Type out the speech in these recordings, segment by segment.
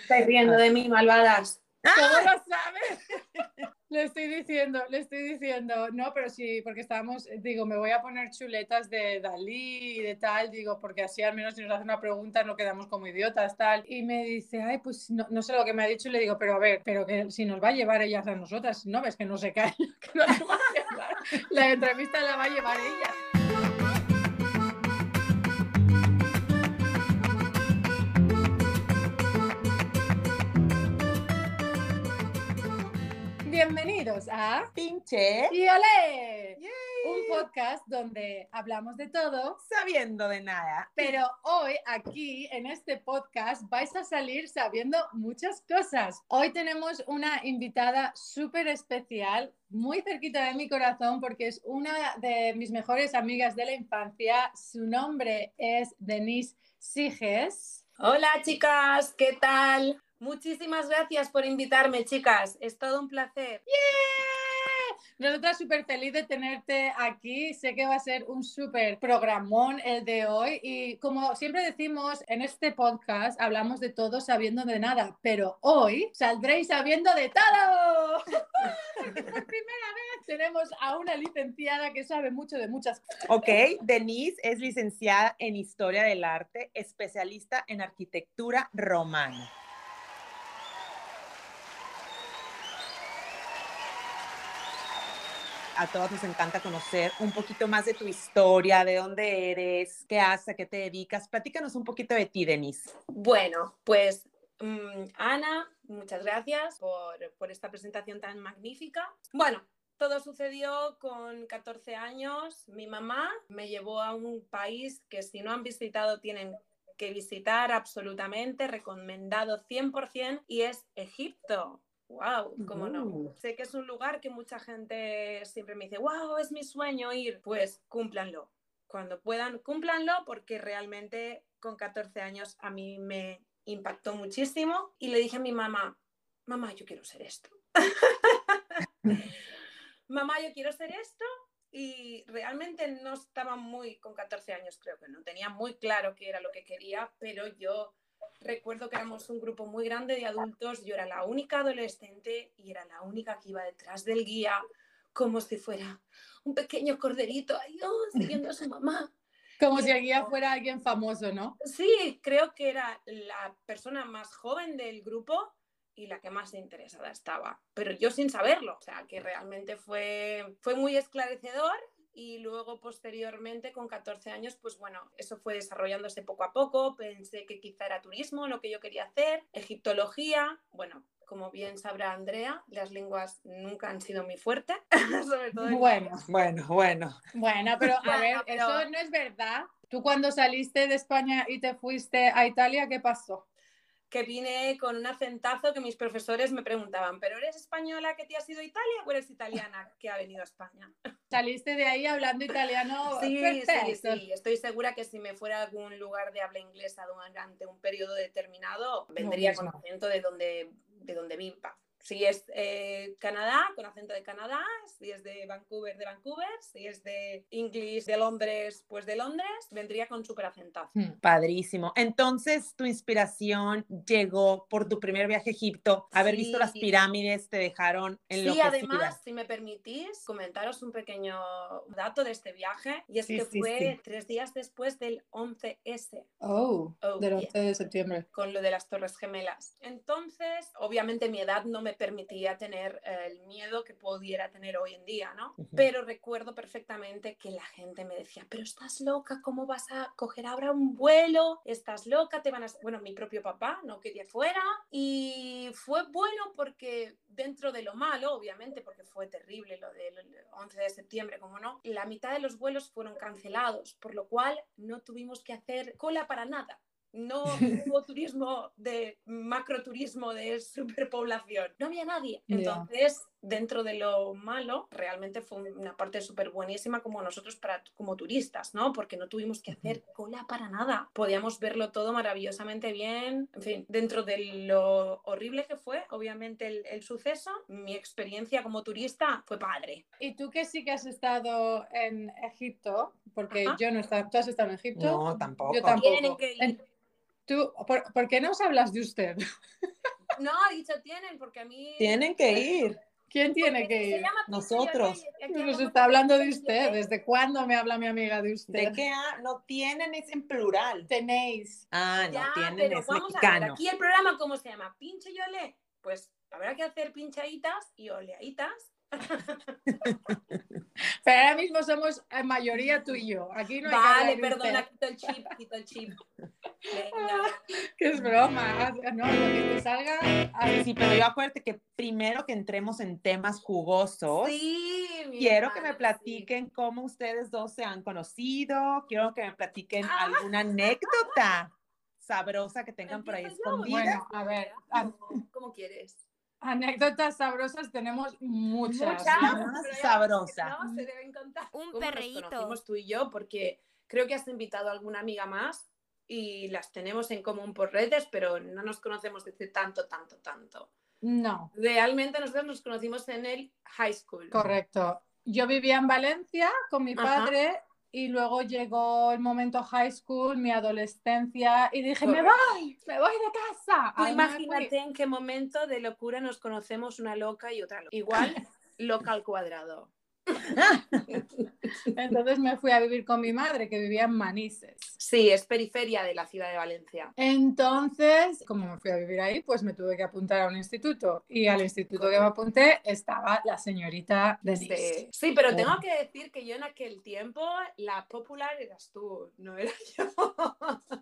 Estáis riendo de mí, malvadas. ¿Cómo lo sabes? le estoy diciendo, le estoy diciendo, no, pero sí, porque estábamos, digo, me voy a poner chuletas de Dalí y de tal, digo, porque así al menos si nos hace una pregunta no quedamos como idiotas, tal. Y me dice, ay, pues no, no sé lo que me ha dicho y le digo, pero a ver, pero que si nos va a llevar ellas a nosotras, ¿no ves que no se cae? Que nos va a llevar? La entrevista la va a llevar ella. Bienvenidos a Pinche. Y Olé, un podcast donde hablamos de todo, Sabiendo de nada. pero hoy aquí en este podcast vais a salir sabiendo muchas cosas. Hoy tenemos una invitada súper especial, muy cerquita de mi corazón porque es una de mis mejores amigas de la infancia. Su nombre es Denise Siges. Hola chicas, ¿qué tal? Muchísimas gracias por invitarme, chicas. Es todo un placer. Nosotras súper feliz de tenerte aquí. Sé que va a ser un súper programón el de hoy. Y como siempre decimos en este podcast, hablamos de todo sabiendo de nada. Pero hoy saldréis sabiendo de todo. Porque por primera vez tenemos a una licenciada que sabe mucho de muchas cosas. Ok, Denise es licenciada en Historia del Arte, especialista en arquitectura romana. A todos nos encanta conocer un poquito más de tu historia, de dónde eres, qué haces, a qué te dedicas. Platícanos un poquito de ti, Denise. Bueno, pues mm, Ana, muchas gracias por, por esta presentación tan magnífica. Bueno, todo sucedió con 14 años. Mi mamá me llevó a un país que si no han visitado tienen que visitar absolutamente, recomendado 100% y es Egipto. ¡Wow! ¿Cómo no? Uh. Sé que es un lugar que mucha gente siempre me dice, ¡Wow! Es mi sueño ir. Pues cúmplanlo. Cuando puedan, cúmplanlo porque realmente con 14 años a mí me impactó muchísimo y le dije a mi mamá, mamá, yo quiero ser esto. mamá, yo quiero ser esto y realmente no estaba muy, con 14 años creo que no tenía muy claro qué era lo que quería, pero yo recuerdo que éramos un grupo muy grande de adultos, yo era la única adolescente y era la única que iba detrás del guía como si fuera un pequeño corderito ahí, oh, siguiendo a su mamá. Como si el guía fuera alguien famoso, ¿no? Sí, creo que era la persona más joven del grupo y la que más interesada estaba, pero yo sin saberlo, o sea, que realmente fue, fue muy esclarecedor y luego posteriormente con 14 años, pues bueno, eso fue desarrollándose poco a poco, pensé que quizá era turismo lo que yo quería hacer, egiptología, bueno. Como bien sabrá Andrea, las lenguas nunca han sido mi fuerte, sobre todo en Bueno, Bueno, bueno. bueno, pero a Bueno, ver, pero- eso no es verdad. Tú cuando saliste de España y te fuiste a Italia, ¿qué pasó? Que vine con un acentazo que mis profesores me preguntaban, ¿pero eres española que te has ido a Italia o eres italiana que ha venido a España? Saliste de ahí hablando italiano Sí, sí, perfecto. sí. Estoy segura que si me fuera a algún lugar de habla inglesa durante un periodo determinado, vendría con mismo. acento de donde, de donde viva. Si es eh, Canadá, con acento de Canadá, si es de Vancouver, de Vancouver, si es de English, de Londres, pues de Londres, vendría con súper acentazo. Hmm. Padrísimo. Entonces, tu inspiración llegó por tu primer viaje a Egipto. Haber visto las Sí. pirámides te dejaron Sí, enloquecida. además, si me permitís, comentaros un pequeño dato de este viaje, y es Sí, que sí, fue sí. tres días después del 11S. Oh, Oh, del yeah. 11 de septiembre. con lo de las Torres Gemelas. Entonces, obviamente mi edad no me permitía tener eh, el miedo que pudiera tener hoy en día, ¿no? Pero recuerdo perfectamente que la gente me decía, pero estás loca, ¿cómo vas a coger ahora un vuelo? Estás loca, te van a... Bueno, mi propio papá no quería fuera y fue bueno porque dentro de lo malo, obviamente, porque fue terrible lo del 11 de septiembre, como no, la mitad de los vuelos fueron cancelados, por lo cual no tuvimos que hacer cola para nada. No hubo turismo de macroturismo de superpoblación. No había nadie. Entonces, dentro de lo malo, realmente fue una parte súper buenísima como nosotros para, como turistas, ¿no? Porque no tuvimos que hacer cola para nada. Podíamos verlo todo maravillosamente bien. En fin, dentro de lo horrible que fue, obviamente, el, el suceso, mi experiencia como turista fue padre. Y tú que sí que has estado en Egipto, porque Ajá. yo no he estado, ¿tú has estado en Egipto? No, tampoco. Yo tampoco. Tú, ¿por, por qué nos hablas de usted? No, he dicho tienen, porque a mí... Tienen que ir. ¿Quién tiene porque que se ir? Nosotros. Nos está hablando de usted. ¿Desde cuándo me habla mi amiga de usted? ¿De qué? ha- No tienen, es en plural. tenéis? Ah, no Ya, tienen, pero es vamos a ver, mexicano. aquí el programa, ¿cómo se llama? ¿Pinche y olé? Pues habrá que hacer pinchaditas y oleaditas. Pero ahora mismo somos en mayoría tú y yo. Aquí no hay que vale, perdona, quito el chip, quito el chip. Venga. Que es broma. No, lo que te salga. a ver, Sí, pero yo acuérdate que primero que entremos en temas jugosos, Sí, mi quiero que me platiquen cómo ustedes dos se han conocido, quiero que me platiquen Ah. alguna anécdota sabrosa que sí. tengan por ahí escondida. Bueno, a ver, ¿Cómo, cómo quieres? anécdotas sabrosas tenemos muchas. Muchas, Más pero ya sabrosa. No, se deben contar. Un ¿Cómo perreíto. Nos conocimos tú y yo porque creo que has invitado a alguna amiga más y las tenemos en común por redes, pero no nos conocemos desde tanto, tanto, tanto. No, Realmente nosotros nos conocimos en el high school. correcto. Yo vivía en Valencia con mi Ajá. padre y luego llegó el momento high school, mi adolescencia y dije, me voy, me voy de casa. Ay, imagínate en qué momento de locura nos conocemos una loca y otra loca. Igual, loca al cuadrado. Entonces me fui a vivir con mi madre que vivía en Manises. Sí, es periferia de la ciudad de Valencia. Entonces, como me fui a vivir ahí, pues me tuve que apuntar a un instituto. Y al instituto que me apunté estaba la señorita Denise. Sí. Sí, pero tengo que decir que yo en aquel tiempo la popular eras tú, no era yo.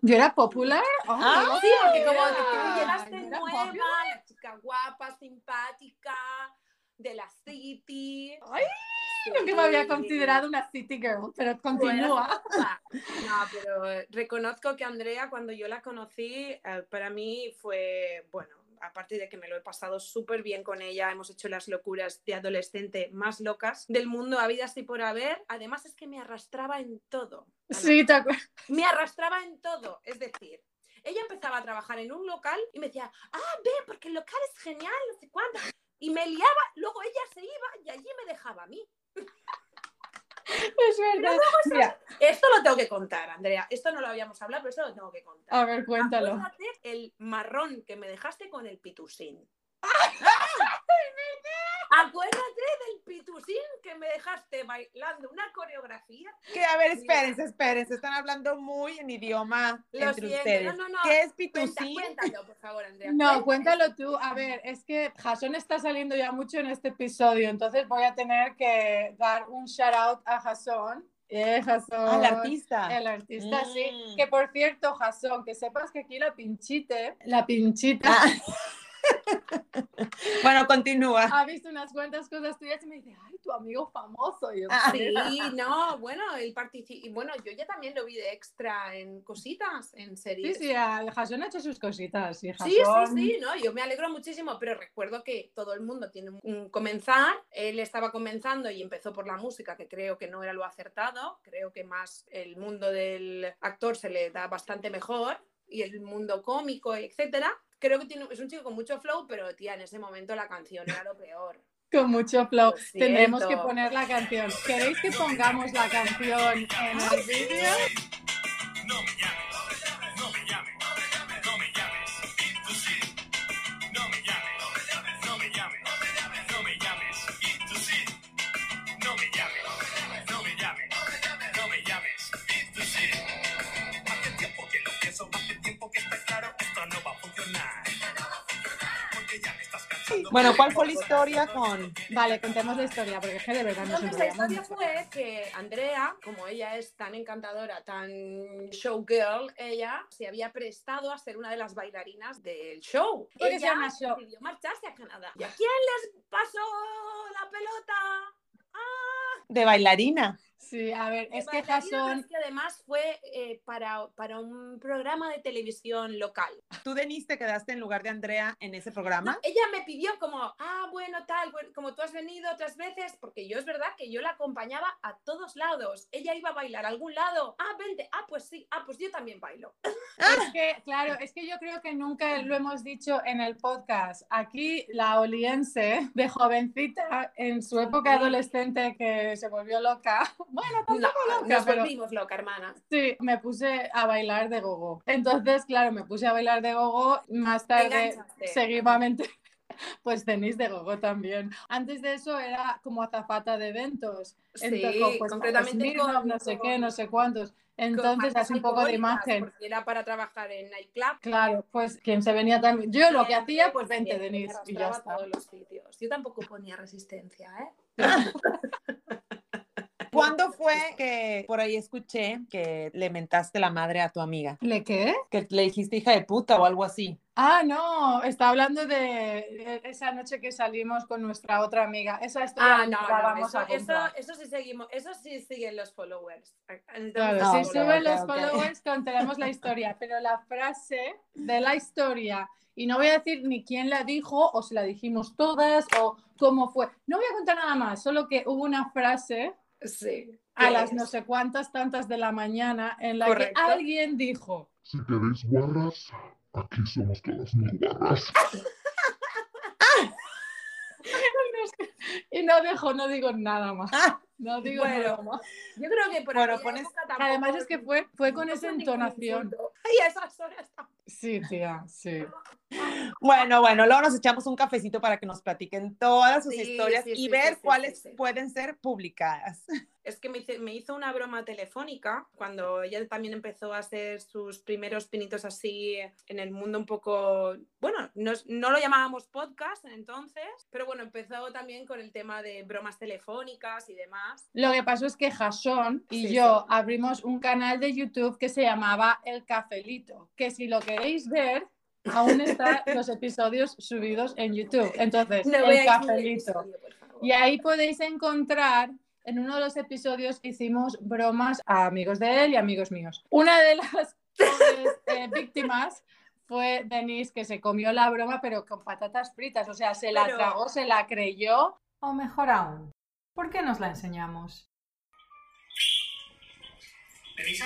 ¿Yo era popular? Ah, Sí, porque como tú llegaste nueva, la chica guapa, simpática, de la city. Ay, Nunca me había considerado una city girl, pero continúa. No, pero reconozco que Andrea, cuando yo la conocí, eh, para mí fue, bueno, aparte de que me lo he pasado súper bien con ella, hemos hecho las locuras de adolescente más locas del mundo, habidas y por haber. Además es que me arrastraba en todo. Sí, te acuerdas. me arrastraba en todo. Es decir, ella empezaba a trabajar en un local y me decía, ah, ve, porque el local es genial, no sé cuánto. Y me liaba, luego ella se iba y allí me dejaba a mí. Es verdad. Mira, Esto lo tengo que contar, Andrea. Esto no lo habíamos hablado, pero esto lo tengo que contar. a ver, cuéntalo. Acuérdate el marrón que me dejaste con el pitusín. Acuérdate del pitusín que me dejaste bailando una coreografía. Que, a ver, espérense, espérense, están hablando muy en idioma Lo entre siento, ustedes. no, no, no. ¿Qué es Cuenta, pitufín? cuéntalo, por favor, Andrea. No, Cuenta. cuéntalo tú. A ver, es que Jason está saliendo ya mucho en este episodio, entonces voy a tener que dar un shout out a Jason. Eh, Jason. Al artista. El artista, sí. Mm. Que por cierto, Jason, que sepas que aquí la pinchite, la pinchita, Ah. bueno, continúa. ha visto unas cuantas cosas tuyas y me dice, ay, tu amigo famoso. Y yo, Ah. Sí, no, bueno, él. Bueno, yo ya también lo vi de extra en cositas, en Sí, series. sí, a- Jason ha hecho sus cositas. Sí, Sí, Jason- sí, sí, no, yo me alegro muchísimo, pero recuerdo que todo el mundo tiene un comenzar. Él estaba comenzando y empezó por la música, que creo que no era lo acertado. Creo que más el mundo del actor se le da bastante mejor y el mundo cómico, etcétera. Creo que tiene, es un chico con mucho flow, pero tía, en ese momento la canción era lo peor. Con mucho flow. Lo Tendremos que poner la canción. ¿Queréis que pongamos la canción en el vídeo? No me Bueno, ¿cuál fue la historia con...? Vale, contemos la historia, porque es que de verdad nos Entonces la enrollamos historia fue que Andrea, como ella es tan encantadora, tan showgirl, ella se había prestado a ser una de las bailarinas del show. ¿Por qué se ella decidió marcharse a Canadá. ¿Y a quién les pasó la pelota? De bailarina. Sí, a ver, es que Jason... es que además fue eh, para, para un programa de televisión local. ¿Tú, Denise, te quedaste en lugar de Andrea en ese programa? Ella me pidió como, ah, bueno, tal, bueno, como tú has venido otras veces, porque yo es verdad que yo la acompañaba a todos lados. Ella iba a bailar a algún lado, ah, vente, ah, pues sí, ah, pues yo también bailo. Es que, claro, es que yo creo que nunca lo hemos dicho en el podcast. Aquí la oliense de jovencita, en su época adolescente que se volvió loca. Bueno, No, tampoco loca, nos pero volvimos loca, hermana. sí, me puse a bailar de gogo. Entonces, claro, me puse a bailar de gogo. Más tarde, seguidamente, pues tenéis de gogo también. Antes de eso era como azafata de eventos. Sí, Entonces, pues, concretamente Smirnoff, con- no sé qué, no sé cuántos. Entonces, hace un poco de imagen. Porque era para trabajar en nightclub. Claro, pues quien se venía también. Yo lo que hacía, pues vente, Denise, y ya está. todos los sitios. Yo tampoco ponía resistencia, ¿eh? ¿Cuándo fue que por ahí escuché que le mentaste la madre a tu amiga? ¿Le qué? Que le dijiste hija de puta o algo así. Ah, no, está hablando de esa noche que salimos con nuestra otra amiga. Esa historia Ah, no, la no, vamos eso, a eso, contar. eso sí seguimos, eso sí siguen los followers. Claro, Ah, si suben los ok. followers contaremos la historia, pero la frase de la historia, y no voy a decir ni quién la dijo, o si la dijimos todas, o cómo fue. No voy a contar nada más, solo que hubo una frase Sí. a ¿qué las es? no sé cuántas tantas de la mañana en la Correcto. que alguien dijo, Si queréis guarras, aquí somos todas muy guarras. y no dejo, no digo nada más. Ah, No digo Bueno, nada más. Yo creo que por Bueno, aquella pones- época tampoco- Además es que fue, fue con no esa entonación. Ay, a esas horas tampoco. Sí, tía, sí. Bueno, bueno, luego nos echamos un cafecito para que nos platiquen todas sus Sí, historias sí, y sí, ver sí, sí, cuáles pueden ser publicadas. Es que me, hizo una broma telefónica cuando ella también empezó a hacer sus primeros pinitos así en el mundo un poco, bueno, no, no lo llamábamos podcast entonces, pero bueno, empezó también con el tema de bromas telefónicas y demás. Lo que pasó es que Jason y yo abrimos un canal de YouTube que se llamaba El Cafelito, que si lo queréis ver, aún están los episodios subidos en YouTube. Entonces, No El Cafelito. Y ahí podéis encontrar, en uno de los episodios hicimos bromas a amigos de él y amigos míos. Una de las pobres, eh, víctimas fue Denise, que se comió la broma, pero con patatas fritas. O sea, se la Pero- tragó, se la creyó. O mejor aún, ¿por qué nos la enseñamos? ¿Denisa?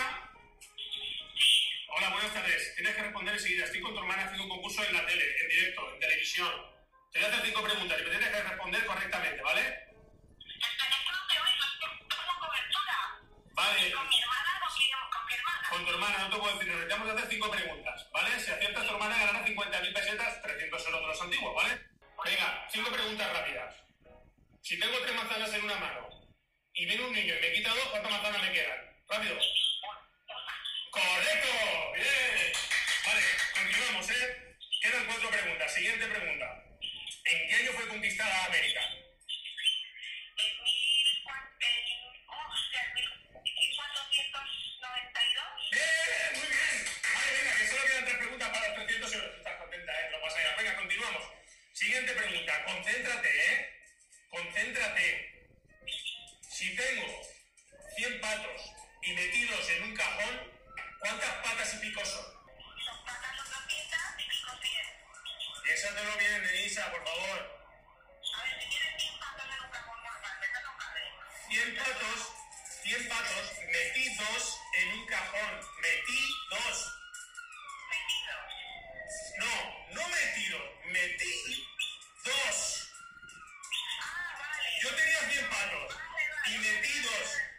Hola, buenas tardes. Tienes que responder enseguida. Estoy con tu hermana haciendo un concurso en la tele, en directo, en televisión. Te voy a hacer cinco preguntas y me tienes que responder correctamente, ¿vale? Y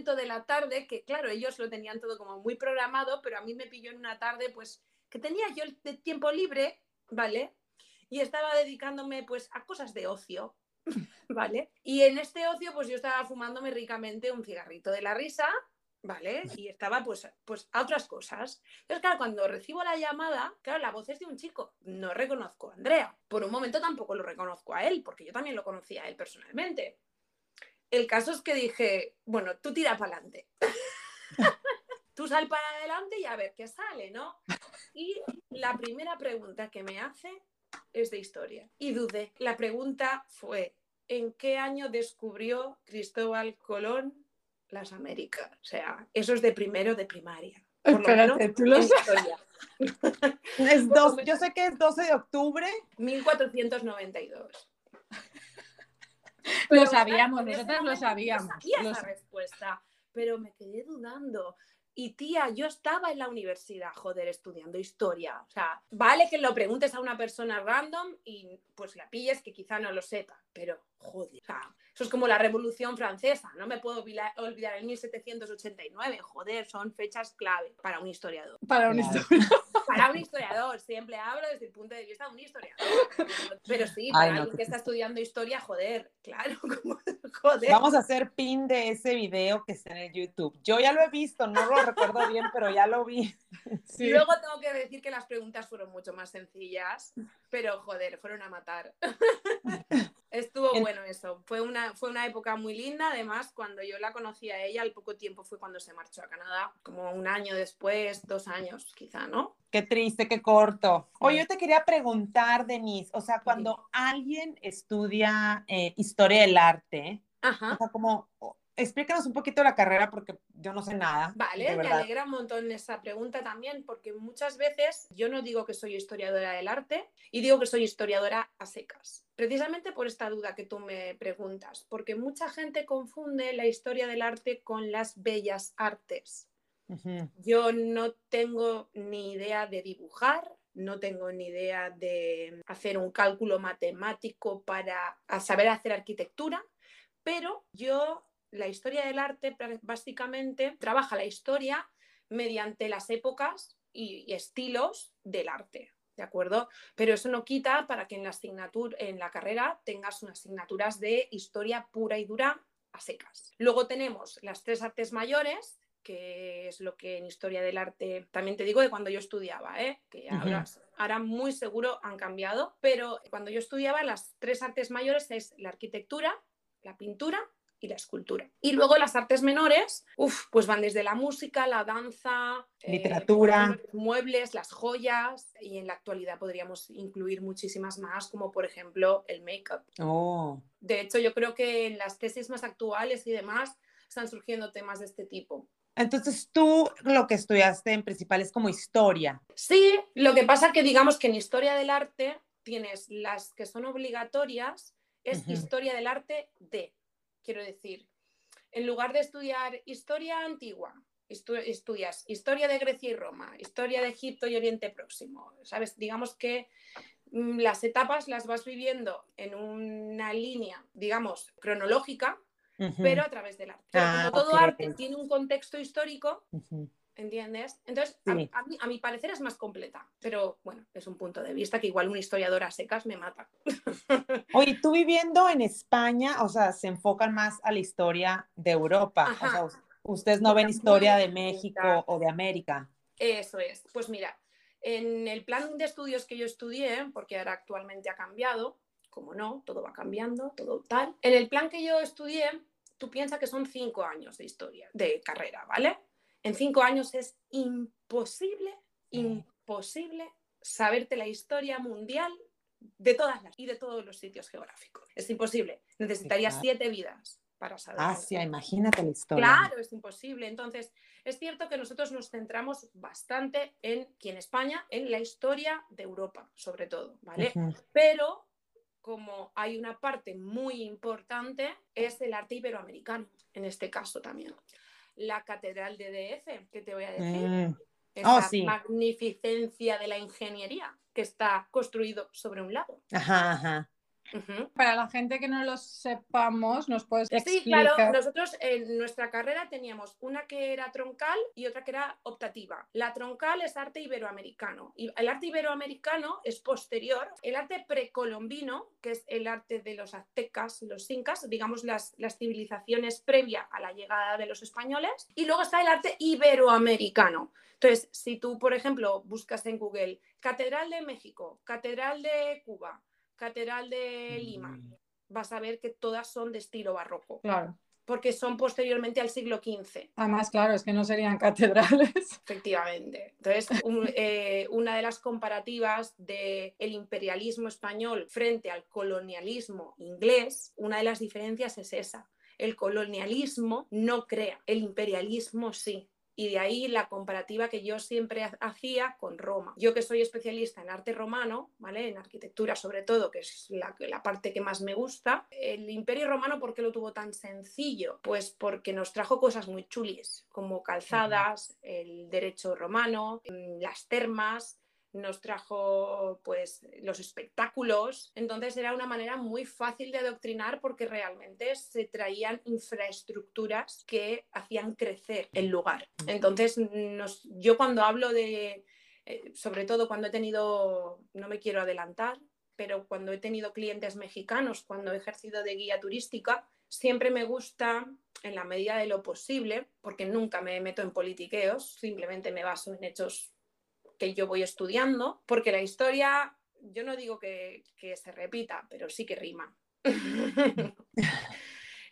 de la tarde que, claro, ellos lo tenían todo como muy programado, pero a mí me pilló en una tarde, pues, que tenía yo el tiempo libre, ¿vale? Y estaba dedicándome, pues, a cosas de ocio. ¿vale? Y en este ocio, pues yo estaba fumándome ricamente un cigarrito de la risa, ¿vale? Y estaba pues, pues a otras cosas. Entonces, claro, cuando recibo la llamada, claro, la voz es de un chico. No reconozco a Andrea. Por un momento tampoco lo reconozco a él, porque yo también lo conocía a él personalmente. El caso es que dije, bueno, tú tira para adelante. tú sal para adelante y a ver qué sale, ¿no? Y la primera pregunta que me hace es de historia. Y dudé. La pregunta fue, ¿en qué año descubrió Cristóbal Colón las Américas? O sea, eso es de primero de primaria. Por Espérate, menos tú lo. Es dos, yo sé que es 12 de octubre. 1492. Lo sabíamos, nosotras lo sabíamos. sabía lo esa sa- respuesta, pero me quedé dudando. Y tía, yo estaba en la universidad, joder, estudiando historia. O sea, vale que lo preguntes a una persona random y pues la pilles que quizá no lo sepa, pero joder, o sea, eso es como la Revolución Francesa, no me puedo olvida- olvidar el 1789, joder, son fechas clave para un historiador. Para un Claro. historia. Para un historiador, siempre hablo desde el punto de vista de un historiador. Pero sí, Ay, para no, alguien que está estudiando historia, joder, claro, como, joder. Vamos a hacer pin de ese video que está en el YouTube. Yo ya lo he visto, no lo recuerdo bien, pero ya lo vi. Sí. Luego tengo que decir que las preguntas fueron mucho más sencillas, pero joder, fueron a matar. Estuvo En- bueno eso. Fue una, fue una época muy linda. Además, cuando yo la conocí a ella, al poco tiempo fue cuando se marchó a Canadá, como un año después, dos años quizá, ¿no? Qué triste, qué corto. Oye, yo te quería preguntar, Denise, o sea, cuando alguien estudia eh, historia del arte, o Ajá. sea, como, o- explícanos un poquito la carrera porque yo no sé nada. Vale, me alegra un montón esa pregunta también, porque muchas veces yo no digo que soy historiadora del arte y digo que soy historiadora a secas. Precisamente por esta duda que tú me preguntas, porque mucha gente confunde la historia del arte con las bellas artes. Yo no tengo ni idea de dibujar, no tengo ni idea de hacer un cálculo matemático para saber hacer arquitectura, pero yo, la historia del arte básicamente trabaja la historia mediante las épocas y, y estilos del arte. ¿De acuerdo? Pero eso no quita para que en la asignatura, en la carrera tengas unas asignaturas de historia pura y dura a secas. Luego tenemos las tres artes mayores, que es lo que en historia del arte también te digo de cuando yo estudiaba, ¿eh? que ahora, ahora muy seguro han cambiado, pero cuando yo estudiaba las tres artes mayores es la arquitectura, la pintura y la escultura. Y luego las artes menores, uf, pues van desde la música, la danza, eh, Literatura. los muebles, las joyas y en la actualidad podríamos incluir muchísimas más, como por ejemplo el make-up. Oh, De hecho, yo creo que en las tesis más actuales y demás están surgiendo temas de este tipo. Entonces tú lo que estudiaste en principal es como historia. Sí, lo que pasa que digamos que en historia del arte tienes las que son obligatorias, es historia del arte de, quiero decir, en lugar de estudiar historia antigua, estu- estudias historia de Grecia y Roma, historia de Egipto y Oriente Próximo, ¿sabes? Digamos que mm, las etapas las vas viviendo en una línea, digamos, cronológica, Pero a través del arte. Ah, como todo arte tiene un contexto histórico. ¿Entiendes? Entonces, a- Sí. a, mí- a mi parecer es más completa, pero bueno, es un punto de vista que igual una historiadora a secas me mata. Oye, tú viviendo en España, o sea, se enfocan más a la historia de Europa. O sea, us- ustedes no ven historia de. México o de América. Eso es. Pues mira, en el plan de estudios que yo estudié, porque ahora actualmente ha cambiado, como no, todo va cambiando, todo tal. En el plan que yo estudié, tú piensas que son cinco años de historia, de carrera, ¿vale? En cinco años es imposible, imposible saberte la historia mundial de todas las y de todos los sitios geográficos. Es imposible. Necesitarías siete vidas para saber. Asia, imagínate la historia. Claro, es imposible. Entonces, es cierto que nosotros nos centramos bastante en, aquí en España, en la historia de Europa, sobre todo, ¿vale? Pero como hay una parte muy importante, es el arte iberoamericano, en este caso también. La Catedral de DF, que te voy a decir, Mm, esa Oh, sí. magnificencia de la ingeniería que está construido sobre un lago. Ajá, ajá. Para la gente que no lo sepamos, ¿nos puedes Sí, explicar? claro, nosotros en nuestra carrera teníamos una que era troncal y otra que era optativa. La troncal es arte iberoamericano y el arte iberoamericano es posterior. El arte precolombino, que es el arte de los aztecas, los incas, digamos las, las civilizaciones previa a la llegada de los españoles. Y luego está el arte iberoamericano. Entonces, si tú, por ejemplo, buscas en Google Catedral de México, Catedral de Cuba, Catedral de Lima, vas a ver que todas son de estilo barroco Claro. porque son posteriormente al siglo XV, Además, claro, es que no serían catedrales. efectivamente. Entonces, un- eh, una de las comparativas del imperialismo español frente al colonialismo inglés, una de las diferencias es esa. El colonialismo no crea, el imperialismo sí. Y de ahí la comparativa que yo siempre ha- hacía con Roma. Yo que soy especialista en arte romano, ¿vale? En arquitectura sobre todo, que es la, la parte que más me gusta, el imperio romano, ¿por qué lo tuvo tan sencillo? Pues porque nos trajo cosas muy chulis, como calzadas, el derecho romano, mm, las termas, nos trajo pues los espectáculos, entonces era una manera muy fácil de adoctrinar porque realmente se traían infraestructuras que hacían crecer el lugar. Entonces nos- yo cuando hablo de, eh, sobre todo cuando he tenido, no me quiero adelantar, pero cuando he tenido clientes mexicanos, cuando he ejercido de guía turística, siempre me gusta, en la medida de lo posible, porque nunca me meto en politiqueos, simplemente me baso en hechos que yo voy estudiando, porque la historia, yo no digo que, que se repita, pero sí que rima.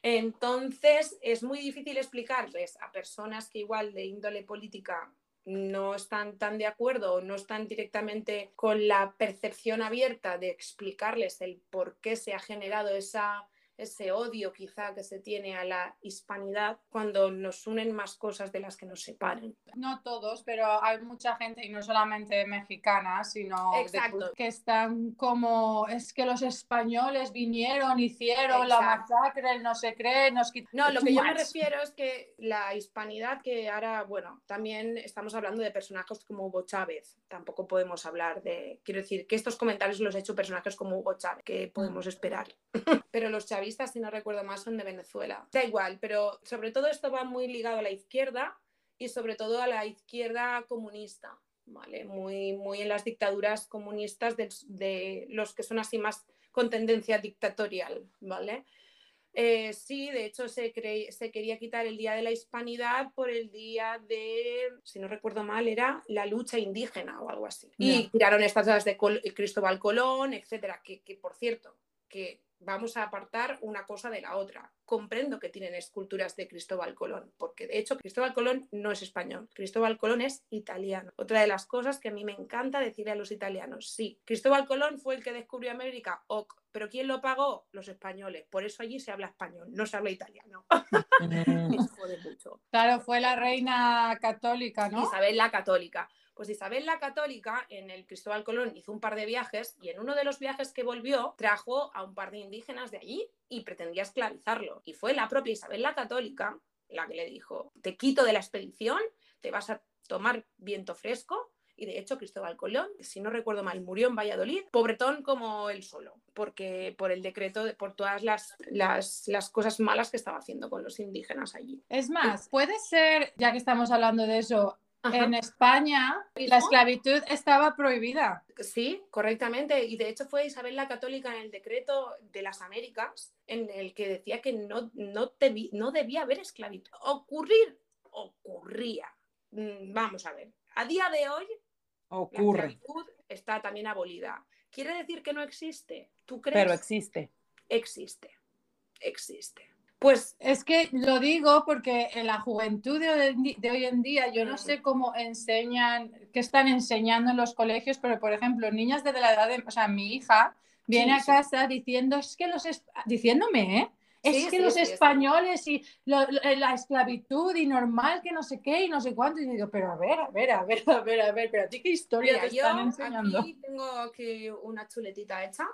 Entonces, es muy difícil explicarles a personas que igual de índole política no están tan de acuerdo o no están directamente con la percepción abierta de explicarles el por qué se ha generado esa, ese odio quizá que se tiene a la hispanidad cuando nos unen más cosas de las que nos separan. No todos, pero hay mucha gente, y no solamente mexicana, sino de- que están como, es que los españoles vinieron, hicieron la Exacto. masacre, el no se cree, nos quitaron. No, lo que yo me refiero es que la hispanidad que ahora, bueno, también estamos hablando de personajes como Hugo Chávez, tampoco podemos hablar de, quiero decir, que estos comentarios los he hecho personajes como Hugo Chávez, que podemos esperar. pero los chavistas, si no recuerdo más, son de Venezuela. Da igual, pero sobre todo esto va muy ligado a la izquierda y sobre todo a la izquierda comunista. ¿Vale? Muy, muy en las dictaduras comunistas del- de los que son así más con tendencia dictatorial, ¿vale? Eh, sí, de hecho se, cre- se quería quitar el Día de la Hispanidad por el día de, si no recuerdo mal, era la lucha indígena o algo así. Y Ya. tiraron estatuas de Col- Cristóbal Colón, etcétera, que, que, por cierto, que vamos a apartar una cosa de la otra. Comprendo que tienen esculturas de Cristóbal Colón, porque de hecho Cristóbal Colón no es español, Cristóbal Colón es italiano. Otra de las cosas que a mí me encanta decirle a los italianos, sí, Cristóbal Colón fue el que descubrió América, ok, pero ¿quién lo pagó? Los españoles. Por eso allí se habla español, no se habla italiano. Me jode mucho. Claro, fue la reina católica, ¿no? Isabel la Católica. Pues Isabel la Católica en el Cristóbal Colón hizo un par de viajes y en uno de los viajes que volvió trajo a un par de indígenas de allí y pretendía esclavizarlo. Y fue la propia Isabel la Católica la que le dijo, te quito de la expedición, te vas a tomar viento fresco. Y de hecho Cristóbal Colón, si no recuerdo mal, murió en Valladolid, pobretón como él solo, porque por el decreto, de- por todas las, las, las cosas malas que estaba haciendo con los indígenas allí. Es más, puede ser, ya que estamos hablando de eso, Ajá. en España la esclavitud estaba prohibida. Sí, correctamente. Y de hecho fue Isabel la Católica en el decreto de las Américas en el que decía que no, no, no debía haber esclavitud. Ocurrir, ocurría. Mm, Vamos a ver. A día de hoy, la Ocurre, esclavitud está también abolida. ¿Quiere decir que no existe? ¿Tú crees? pero existe. existe. Existe. Pues Es que lo digo porque en la juventud de hoy en día, yo no sé cómo enseñan, qué están enseñando en los colegios, pero por ejemplo, niñas de la edad de, o sea, mi hija viene Sí, a sí. casa diciendo, es que los, diciéndome, ¿eh? Es Sí, que sí, los sí, sí. españoles y lo- lo- la esclavitud y normal que no sé qué y no sé cuánto. Y digo, pero a ver, a ver, a ver, a ver, a ver, pero a ti qué historia Mira, te yo están enseñando. aquí tengo aquí una chuletita hecha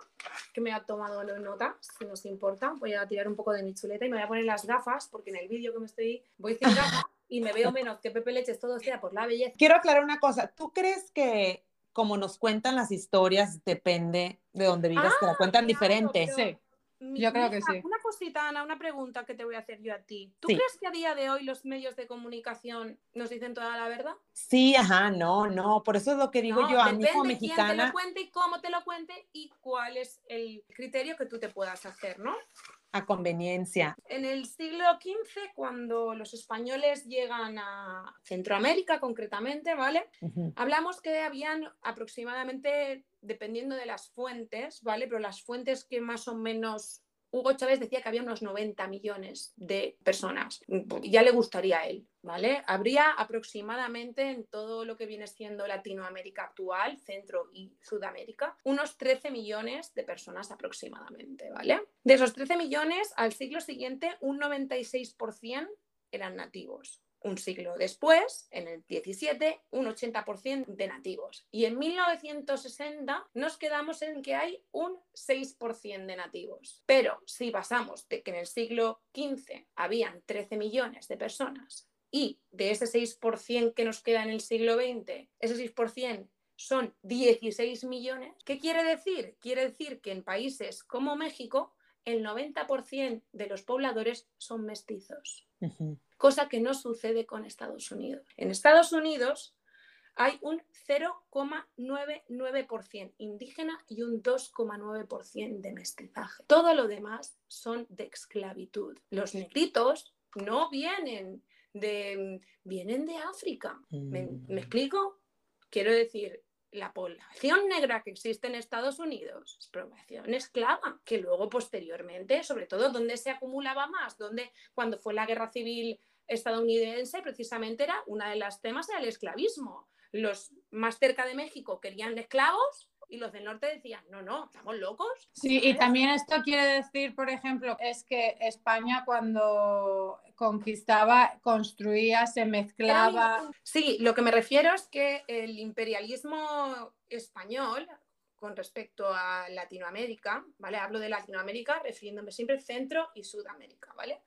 que me ha tomado nota, si nos importa. Voy a tirar un poco de mi chuleta y me voy a poner las gafas porque en el vídeo que me estoy voy sin gafas y me veo menos que Pepe Leches todo sea por la belleza. Quiero aclarar una cosa. ¿Tú crees que como nos cuentan las historias, depende de donde vivas, te la Ah, cuentan claro, diferente. Sí. Mi- Yo creo que sí. Una cosita, Ana, una pregunta que te voy a hacer yo a ti. ¿Tú Sí. crees que a día de hoy los medios de comunicación nos dicen toda la verdad? Sí, ajá, no, no, por eso es lo que digo No, yo a mí depende como quién te mexicana. lo cuente y cómo te lo cuente y cuál es el criterio que tú te puedas hacer, ¿no? a conveniencia. En el siglo XV, cuando los españoles llegan a Centroamérica concretamente, ¿vale? Hablamos que habían aproximadamente, dependiendo de las fuentes, ¿vale? Pero las fuentes que más o menos... Hugo Chávez decía que había unos 90 millones de personas. Ya le gustaría a él, ¿vale? Habría aproximadamente en todo lo que viene siendo Latinoamérica actual, Centro y Sudamérica, unos 13 millones de personas aproximadamente, ¿vale? De esos 13 millones, al siglo siguiente, un 96% eran nativos. Un siglo después, en el 17, un 80% de nativos. Y en 1960 nos quedamos en que hay un 6% de nativos. Pero si pasamos de que en el siglo XV habían 13 millones de personas y de ese 6% que nos queda en el siglo XX, ese 6% son 16 millones, ¿qué quiere decir? Quiere decir que en países como México el 90% de los pobladores son mestizos cosa que no sucede con Estados Unidos. En Estados Unidos hay un 0,99% indígena y un 2,9% de mestizaje. Todo lo demás son de esclavitud. Los negritos no vienen de, vienen de África. ¿Me, Mm. me explico? Quiero decir, la población negra que existe en Estados Unidos es población esclava, que luego posteriormente, sobre todo donde se acumulaba más, donde cuando fue la guerra civil estadounidense, precisamente era una de las temas era el esclavismo. Los más cerca de México querían esclavos y los del norte decían, no, no, estamos locos. Sí, y también esto quiere decir, por ejemplo, es que España cuando conquistaba, construía, se mezclaba. Sí, lo que me refiero es que el imperialismo español con respecto a Latinoamérica, ¿vale? Hablo de Latinoamérica refiriéndome siempre Centro y Sudamérica, ¿vale?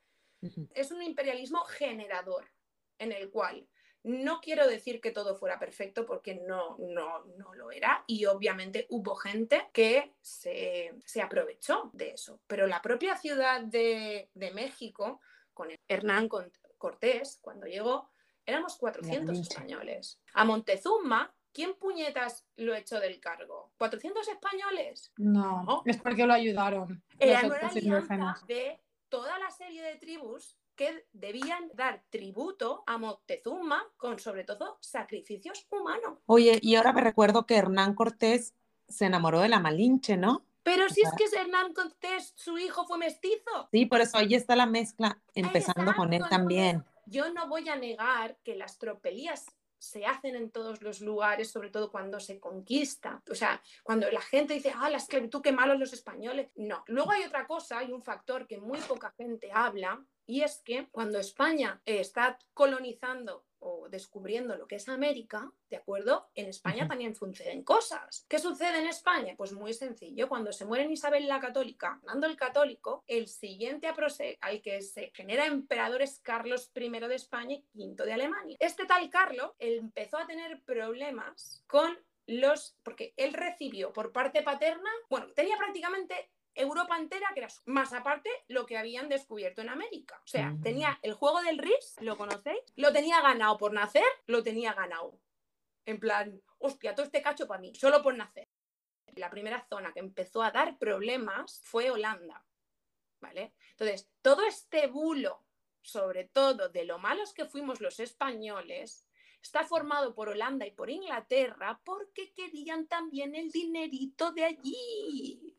Es un imperialismo generador en el cual no quiero decir que todo fuera perfecto porque no, no, no lo era y obviamente hubo gente que se, se aprovechó de eso, pero la propia ciudad de, de México, con Hernán Cortés, cuando llegó, éramos 400 Malinche. españoles. A Montezuma, ¿quién puñetas lo echó del cargo? ¿400 españoles? No, No. es porque lo ayudaron. Era una alianza de toda la serie de tribus que debían dar tributo a Moctezuma con sobre todo sacrificios humanos. Oye, y ahora me recuerdo que Hernán Cortés se enamoró de la Malinche, ¿no? Pero si es que Hernán Cortés, su hijo fue mestizo. Sí, por eso ahí está la mezcla, empezando con él Exacto, también. Yo no voy a negar que las tropelías se hacen en todos los lugares, sobre todo cuando se conquista. O sea, cuando la gente dice, ah, la esclavitud, qué malos los españoles. No. Luego hay otra cosa, hay un factor que muy poca gente habla, y es que cuando España está colonizando o descubriendo lo que es América, ¿de acuerdo? En España también suceden cosas. ¿Qué sucede en España? Pues muy sencillo. Cuando se muere Isabel la Católica, Fernando el Católico, el siguiente a al que se genera emperador es Carlos I de España y V de Alemania. Este tal Carlos empezó a tener problemas con los, porque él recibió por parte paterna, bueno, tenía prácticamente Europa entera, que era su- más aparte lo que habían descubierto en América. O sea, Mm. tenía el juego del RIS, ¿lo conocéis? Lo tenía ganado por nacer, lo tenía ganado. En plan, hostia, todo este cacho para mí, solo por nacer. La primera zona que empezó a dar problemas fue Holanda. ¿Vale? Entonces, todo este bulo, sobre todo de lo malos que fuimos los españoles, está formado por Holanda y por Inglaterra porque querían también el dinerito de allí.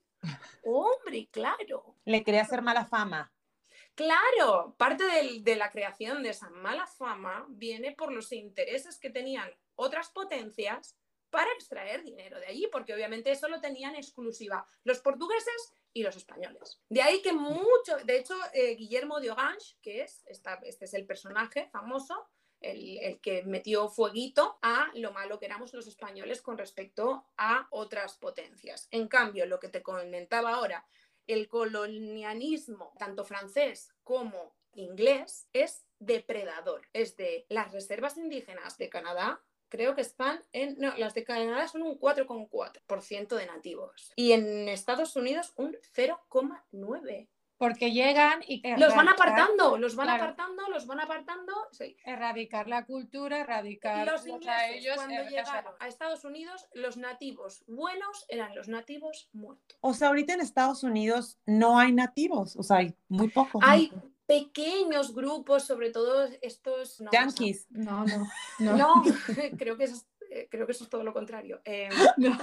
Hombre, claro. Le quería hacer mala fama. Claro, parte del- de la creación de esa mala fama viene por los intereses que tenían otras potencias para extraer dinero de allí, porque obviamente eso lo tenían exclusiva los portugueses y los españoles. De ahí que mucho, de hecho, eh, Guillermo de Orange, que es, esta- este es el personaje famoso, el, que metió fueguito a lo malo que éramos los españoles con respecto a otras potencias. En cambio, lo que te comentaba ahora, el colonialismo, tanto francés como inglés, es depredador. Es de las reservas indígenas de Canadá, creo que están en. No, las de Canadá son un 4,4% de nativos. Y en Estados Unidos un 0,9%. Porque llegan y Los van erradicar- apartando, los van claro. apartando, los van apartando. sí. Erradicar la cultura, erradicar Los o sea, ingleses, ellos. cuando sea, llegaron a Estados Unidos, los nativos buenos eran los nativos muertos. O sea, ahorita en Estados Unidos no hay nativos, o sea, hay muy pocos. Hay pequeños grupos, sobre todo estos. no, yankees. no, no, no. No, creo que eso es, eh, creo que eso es todo lo contrario. Eh, no.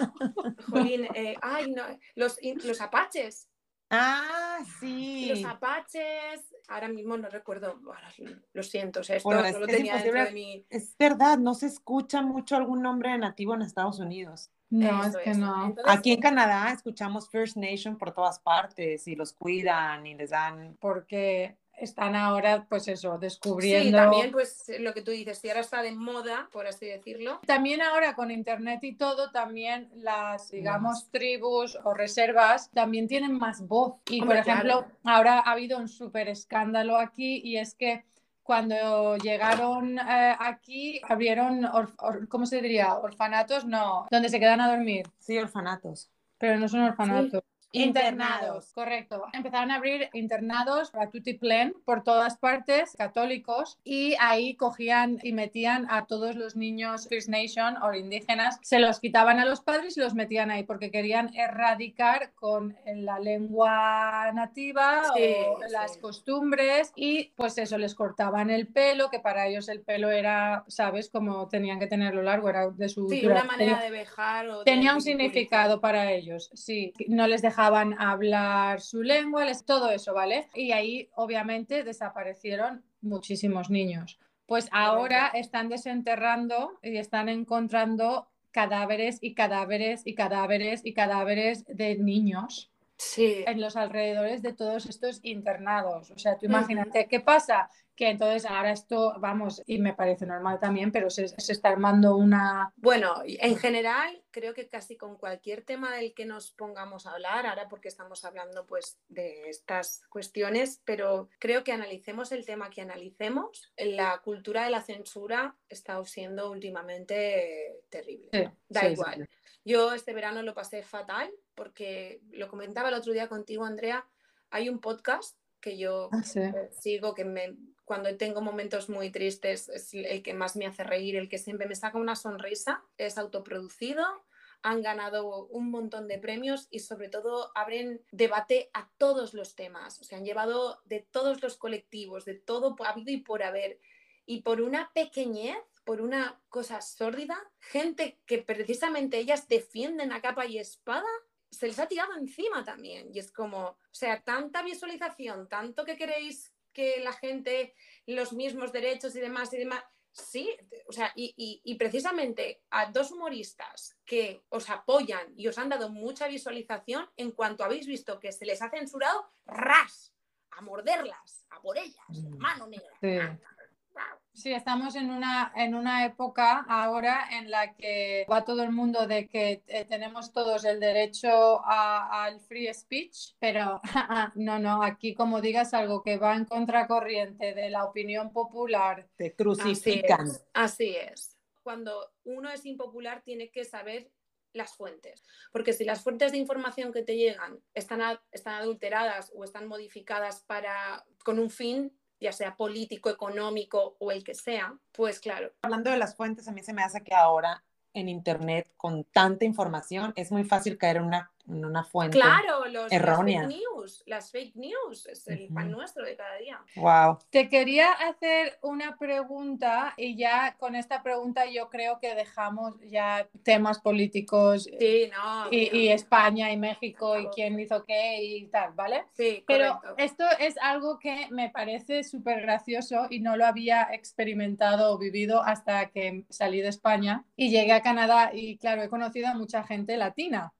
jolín, eh, ay, no, los, in- los apaches. Ah, sí. Los apaches, ahora mismo no recuerdo, ahora lo siento, o sea, esto Bueno, no es- lo es tenía dentro de mi... Es verdad, no se escucha mucho algún nombre de nativo en Estados Unidos. No, Eso es que es. no. Entonces, Aquí en Canadá escuchamos First Nation por todas partes y los cuidan y les dan. Porque están ahora, pues eso, descubriendo. Sí, también, pues lo que tú dices, si ahora está de moda, por así decirlo. También ahora con internet y todo, también las, digamos, tribus o reservas también tienen más voz. Y Hombre, por ejemplo, claro. ahora ha habido un súper escándalo aquí y es que cuando llegaron eh, aquí abrieron, or- or- ¿cómo se diría? Orfanatos, no, donde se quedan a dormir, Sí, orfanatos. pero no son orfanatos. Internados. correcto. Empezaron a abrir internados a Tutiplen por todas partes, católicos, y ahí cogían y metían a todos los niños First Nation o indígenas, se los quitaban a los padres y los metían ahí porque querían erradicar con la lengua nativa Sí, o sí. las costumbres y pues eso, les cortaban el pelo, que para ellos el pelo era, ¿sabes? Como tenían que tenerlo largo, era de su Sí, una manera de vejar o de Tenía un significado para ellos, sí. No les dejaban hablar su lengua, les- todo eso, ¿vale? Y ahí obviamente desaparecieron muchísimos niños. Pues ahora están desenterrando y están encontrando cadáveres y cadáveres y cadáveres y cadáveres de niños Sí. en los alrededores de todos estos internados. O sea, tú imagínate qué pasa, que entonces ahora esto, vamos, y me parece normal también, pero se, se está armando una... Bueno, en general, creo que casi con cualquier tema del que nos pongamos a hablar, ahora porque estamos hablando pues de estas cuestiones, pero creo que analicemos el tema que analicemos, la cultura de la censura está siendo últimamente terrible. Sí, Da sí, igual. sí. Yo este verano lo pasé fatal porque lo comentaba el otro día contigo, Andrea, hay un podcast que yo Ah, sí. eh, sigo, que me, cuando tengo momentos muy tristes es el que más me hace reír, el que siempre me saca una sonrisa, es autoproducido, han ganado un montón de premios y sobre todo abren debate a todos los temas, o sea, han llevado de todos los colectivos, de todo ha habido y por haber, y por una pequeñez, por una cosa sórdida, gente que precisamente ellas defienden a capa y espada, se les ha tirado encima también. Y es como, o sea, tanta visualización, tanto que queréis que la gente, los mismos derechos y demás y demás. Sí, o sea, y, y- y precisamente a dos humoristas que os apoyan y os han dado mucha visualización, en cuanto habéis visto que se les ha censurado, ras, a morderlas, a por ellas, Mm. mano negra. Sí. Sí, estamos en una, en una época ahora en la que va todo el mundo de que eh, tenemos todos el derecho al free speech, pero no, no, aquí como digas algo que va en contracorriente de la opinión popular, Te Así crucifican. es, así es. Cuando uno es impopular tiene que saber las fuentes, porque si las fuentes de información que te llegan están, a- están adulteradas o están modificadas para, con un fin, ya sea político, económico o el que sea, pues claro, Hablando de las fuentes, a mí se me hace que ahora en Internet, con tanta información, es muy fácil caer en una, en una fuente. claro, los, errónea. las fake news, las fake news es el pan nuestro de cada día. Wow. Te quería hacer una pregunta y ya con esta pregunta yo creo que dejamos ya temas políticos Sí, no. y, España y México y quién hizo qué y tal, ¿vale? Sí, Pero correcto. esto es algo que me parece súper gracioso y no lo había experimentado o vivido hasta que salí de España y llegué a Canadá y claro, he conocido a mucha gente latina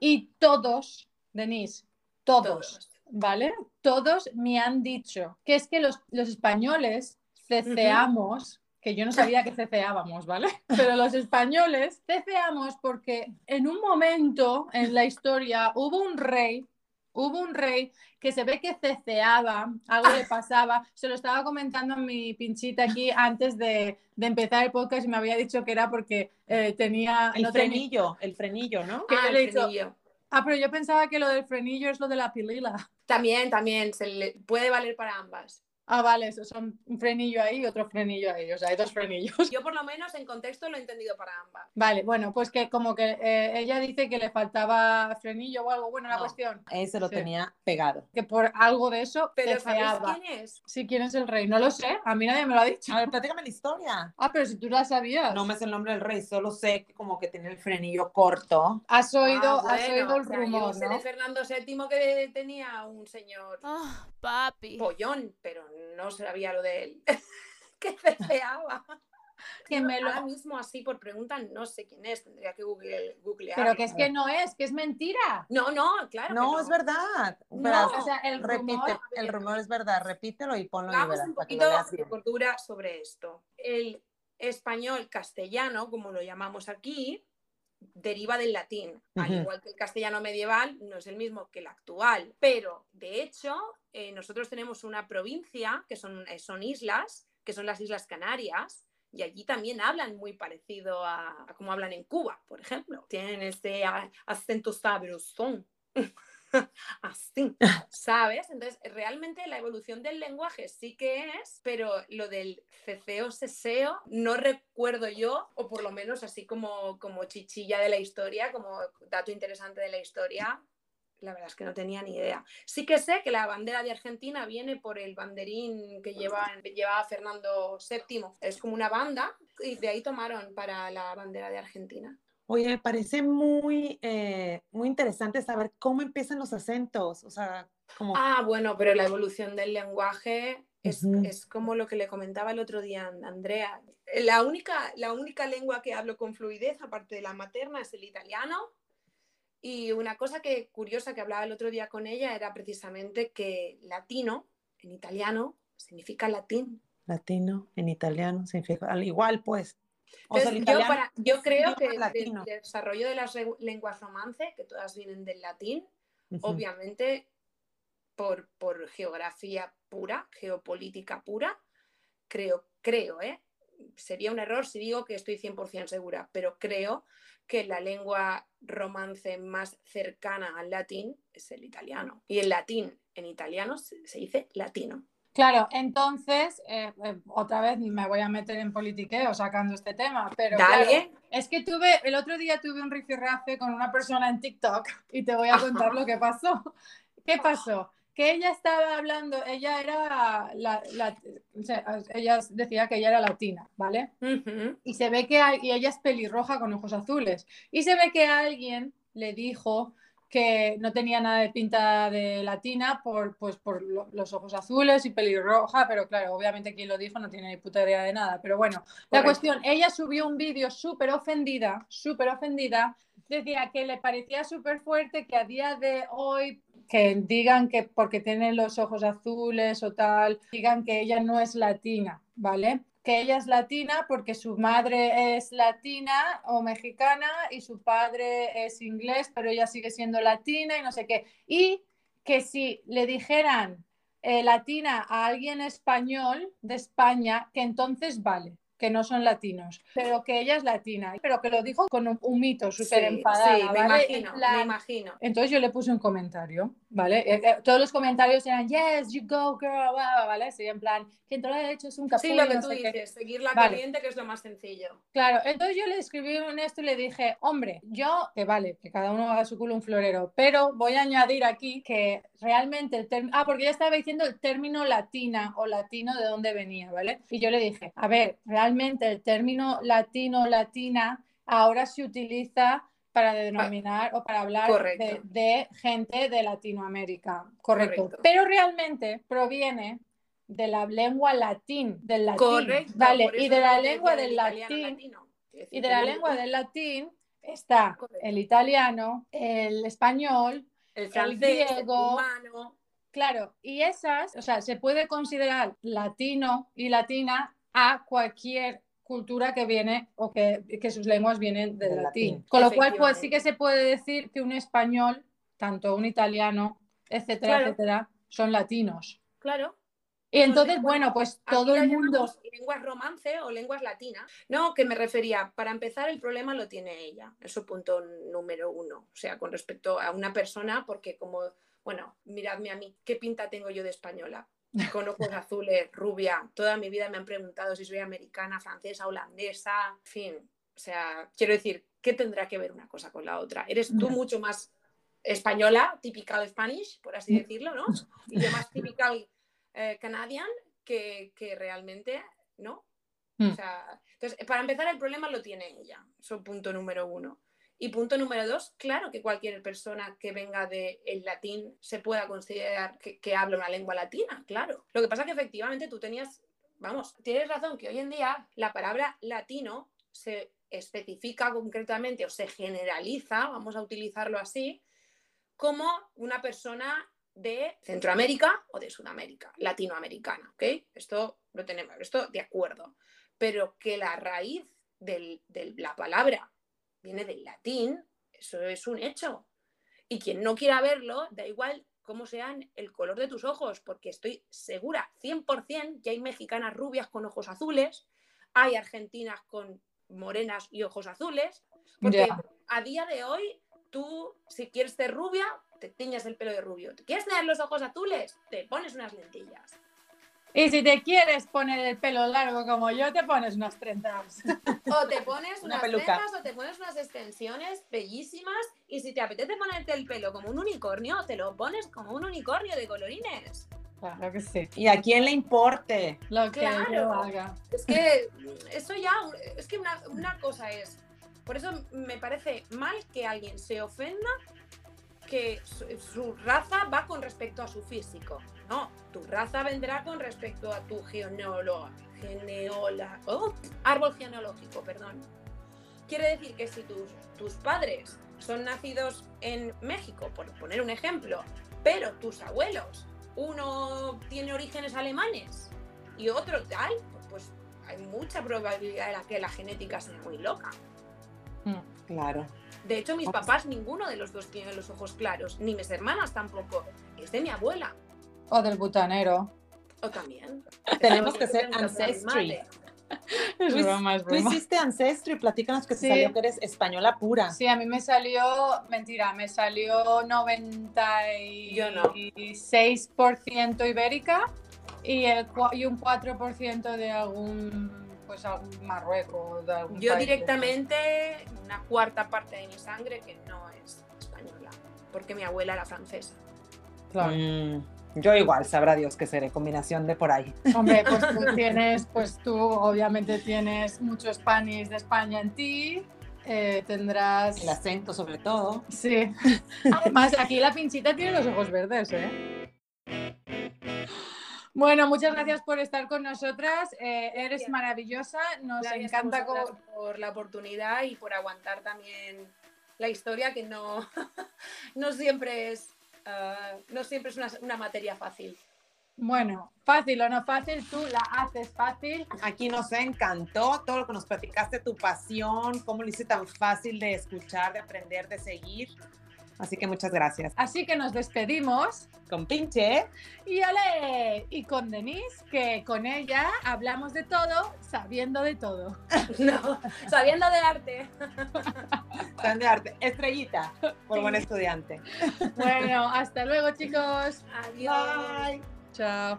Y todos, Denise, todos, Todos. ¿vale? Todos me han dicho que es que los, los españoles ceceamos, que yo no sabía que ceceábamos, ¿vale? Pero los españoles ceceamos porque en un momento en la historia hubo un rey Hubo un rey que se ve que ceceaba, algo le pasaba. Se lo estaba comentando a mi pinchita aquí antes de, de empezar el podcast y me había dicho que era porque eh, tenía. El no tenía- frenillo, el frenillo, ¿no? que Ah, le he el dicho- frenillo. Ah, pero yo pensaba que lo del frenillo es lo de la pilila. También, también, se le puede valer para ambas. Ah, vale, eso son un frenillo ahí y otro frenillo ahí. O sea, hay dos frenillos. Yo por lo menos en contexto lo he entendido para ambas. Vale, bueno, pues que como que eh, ella dice que le faltaba frenillo o algo. Bueno, la No. cuestión, Ese lo Sí. tenía pegado. que por algo de eso Pero ¿sabéis quién es? Sí, ¿quién es el rey? No lo sé, a mí nadie me lo ha dicho. A ver, platícame la historia. Ah, pero si tú la sabías. No me sé el nombre del rey, solo sé que como que tenía el frenillo corto. Has oído, Ah, has oído el o sea, rumor, yo sé ¿no? de Fernando VII que tenía un señor Ah, papi. pollón, pero no sabía lo de él. que ceceaba. Que me lo- Ahora mismo así por pregunta no sé quién es, tendría que google, googlear. Pero que es que no es, que es mentira. No, no, claro. No, que es verdad. No, o sea, el repite, rumor- el rumor es verdad. Repítelo y ponlo y Hagamos verás un poquito de cordura sobre esto. El español castellano, como lo llamamos aquí, deriva del latín. Al igual que el castellano medieval, no es el mismo que el actual. Pero, de hecho, eh, nosotros tenemos una provincia, que son, eh, son islas, que son las Islas Canarias, y allí también hablan muy parecido a, a como hablan en Cuba, por ejemplo. Tienen este acento sabrosón. Así, ¿sabes? Entonces, realmente la evolución del lenguaje sí que es, pero lo del ceceo, seseo, no recuerdo yo, o por lo menos así como, como chichilla de la historia, como dato interesante de la historia, la verdad es que no tenía ni idea. Sí que sé que la bandera de Argentina viene por el banderín que lleva, llevaba Fernando VII. Es como una banda y de ahí tomaron para la bandera de Argentina. Oye, me parece muy, eh, muy interesante saber cómo empiezan los acentos. O sea, como Ah, bueno, pero la evolución del lenguaje es, Ujú. es como lo que le comentaba el otro día a Andrea. La única, la única lengua que hablo con fluidez, aparte de la materna, es el italiano. Y una cosa que curiosa que hablaba el otro día con ella era precisamente que latino, en italiano, significa latín. latino en italiano significa al igual, pues. Entonces, yo, para- creo que el desarrollo de las lenguas romance, que todas vienen del latín, obviamente por, por geografía pura, geopolítica pura, creo, creo, ¿eh? Sería un error si digo que estoy 100% segura, pero creo que la lengua romance más cercana al latín es el italiano. Y el latín en italiano se, se dice latino. Claro, entonces, eh, eh, otra vez me voy a meter en politiqueo sacando este tema, pero Dale. claro, es que tuve, el otro día tuve un rifirrafe con una persona en TikTok y te voy a contar lo que pasó. ¿Qué pasó? Que ella estaba hablando, ella era, la, la- o sea, ella decía que ella era latina, ¿vale? Y se ve que hay- y ella es pelirroja con ojos azules y se ve que alguien le dijo que no tenía nada de pinta de latina por, pues, por lo- los ojos azules y pelirroja, pero claro, obviamente quien lo dijo no tiene ni puta idea de nada. Pero bueno, la cuestión, ella subió un vídeo súper ofendida, súper ofendida, decía que le parecía súper fuerte que a día de hoy que digan que porque tiene los ojos azules o tal, digan que ella no es latina, ¿vale? Que ella es latina porque su madre es latina o mexicana y su padre es inglés, pero ella sigue siendo latina y no sé qué. Y que si le dijeran eh, latina a alguien español de España, que entonces vale, que no son latinos, pero que ella es latina, pero que lo dijo con un, un mito súper Sí, enfadada, sí, me imagino, me imagino. entonces yo le puse un comentario, ¿vale? Eh, eh, todos los comentarios eran, yes, you go, girl, ¿vale? Sí, en plan, quien te lo ha hecho es un capullo, Sí, lo que no tú qué. dices, seguir la Vale. corriente, que es lo más sencillo. Claro, entonces yo le escribí en esto y le dije, hombre, yo, que vale, que cada uno haga su culo un florero, pero voy a añadir aquí que realmente el término, ah, porque ya estaba diciendo el término latina o latino de dónde venía, ¿vale? Y yo le dije, a ver, realmente el término latino, latina, ahora se utiliza para denominar o para hablar de, de gente de Latinoamérica, correcto. Correcto. Pero realmente proviene de la lengua latín, del latín, Correcto. ¿vale? Y de la lengua del latín latino. Y de la lengua del latín está Correcto. el italiano, el español, el francés, el griego, rumano, claro, y esas, o sea, se puede considerar latino y latina a cualquier cultura que viene o que, que sus lenguas vienen del latín. latín. Con lo cual, pues sí que se puede decir que un español, tanto un italiano etcétera, Claro. etcétera, son latinos. Claro. Y entonces, bueno, pues todo el mundo... Lenguas romance o lenguas latinas. No, que me refería, para empezar, el problema lo tiene ella, es su punto número uno. O sea, con respecto a una persona, porque como, bueno, miradme a mí, ¿qué pinta tengo yo de española? Con ojos azules, rubia. Toda mi vida me han preguntado si soy americana, francesa, holandesa, en fin. O sea, quiero decir, ¿qué tendrá que ver una cosa con la otra? Eres tú mucho más española, typical Spanish, por así decirlo, ¿no? Y yo más typical eh, Canadian que, que realmente, ¿no? Mm. O sea, entonces, para empezar, el problema lo tiene ella. Eso es punto número uno. Y punto número dos, claro que cualquier persona que venga del latín se pueda considerar que, que habla una lengua latina, claro. Lo que pasa que efectivamente tú tenías, vamos, tienes razón que hoy en día la palabra latino se especifica concretamente o se generaliza, vamos a utilizarlo así, como una persona de Centroamérica o de Sudamérica, latinoamericana, ¿ok? Esto lo tenemos, esto de acuerdo. Pero que la raíz de la palabra viene del latín, eso es un hecho. Y quien no quiera verlo, da igual cómo sean el color de tus ojos, porque estoy segura 100% que hay mexicanas rubias con ojos azules, hay argentinas con morenas y ojos azules, porque a día de hoy tú, si quieres ser rubia, te tiñas el pelo de rubio. ¿Te quieres tener los ojos azules? Te pones unas lentillas. Y si te quieres poner el pelo largo como yo, te pones unas trenzas. O te pones Una unas peluca. cejas o te pones unas extensiones bellísimas. Y si te apetece ponerte el pelo como un unicornio, te lo pones como un unicornio de colorines. Claro que sí. Y a quién le importe. Lo que Claro. yo haga. Es que eso ya, es que una, una cosa es, por eso me parece mal que alguien se ofenda que su, su raza va con respecto a su físico. No, tu raza vendrá con respecto a tu geneolo, geneola, oh, árbol genealógico, perdón. Quiere decir que si tus, tus padres son nacidos en México, por poner un ejemplo, pero tus abuelos, uno tiene orígenes alemanes y otro tal, pues hay mucha probabilidad de la que la genética sea muy loca. Claro. De hecho, mis Ok. papás, ninguno de los dos tiene los ojos claros, ni mis hermanas tampoco. Es de mi abuela. O del butanero. O también. Tenemos que ser ancestry. Es Tú- broma, es Tú broma. hiciste Ancestry, platícanos que te Sí. salió que eres española pura. Sí, a mí me salió, mentira, me salió 96% ibérica y, el, y un 4% de algún, pues algún Marruecos. De algún Yo país directamente, una cuarta parte de mi sangre que no es española, porque mi abuela era francesa. Claro. Mm, yo igual, sabrá Dios que seré, combinación de por ahí. Hombre, pues tú tienes, pues tú obviamente tienes mucho Spanish de España en ti. eh, tendrás. El acento sobre todo. Sí. Además, aquí la pinchita tiene los ojos verdes, ¿eh? Bueno, muchas gracias por estar con nosotras. eh, eres maravillosa. Nos Gracias encanta. por la oportunidad y por aguantar también la historia que no, no siempre es ah, no siempre es una, una materia fácil. Bueno, fácil o no fácil, tú la haces fácil. Aquí nos encantó todo lo que nos platicaste, tu pasión, cómo lo hice tan fácil de escuchar, de aprender, de seguir. Así que muchas gracias. Así que nos despedimos. Con pinche. Y ole, y con Denise, que con ella hablamos de todo, sabiendo de todo. No, sabiendo de arte. Tan de arte. Estrellita, por buen estudiante. Bueno, hasta luego, chicos. Adiós. Bye. Chao.